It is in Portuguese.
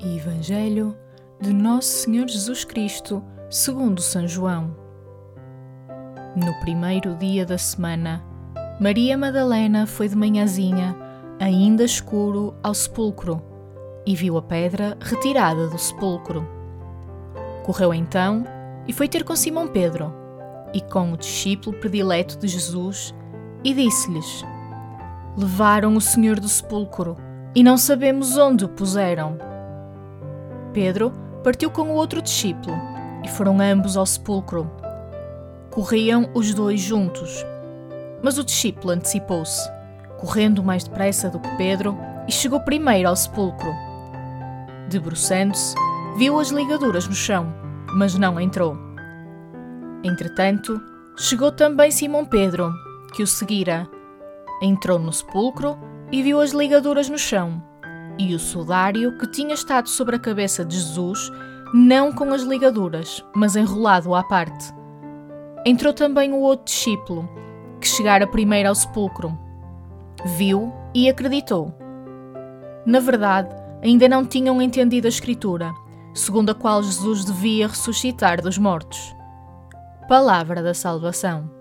Evangelho de Nosso Senhor Jesus Cristo, segundo São João. No primeiro dia da semana, Maria Madalena foi de manhãzinha, ainda escuro, ao sepulcro e viu a pedra retirada do sepulcro. Correu então e foi ter com Simão Pedro e com o discípulo predileto de Jesus e disse-lhes: Levaram o Senhor do sepulcro e não sabemos onde o puseram. Pedro partiu com o outro discípulo e foram ambos ao sepulcro. Corriam os dois juntos, mas o discípulo antecipou-se, correndo mais depressa do que Pedro, e chegou primeiro ao sepulcro. Debruçando-se, viu as ligaduras no chão, mas não entrou. Entretanto, chegou também Simão Pedro, que o seguira. Entrou no sepulcro e viu as ligaduras no chão e o sudário que tinha estado sobre a cabeça de Jesus, não com as ligaduras, mas enrolado à parte. Entrou também o outro discípulo, que chegara primeiro ao sepulcro. Viu e acreditou. Na verdade, ainda não tinham entendido a Escritura, segundo a qual Jesus devia ressuscitar dos mortos. Palavra da Salvação.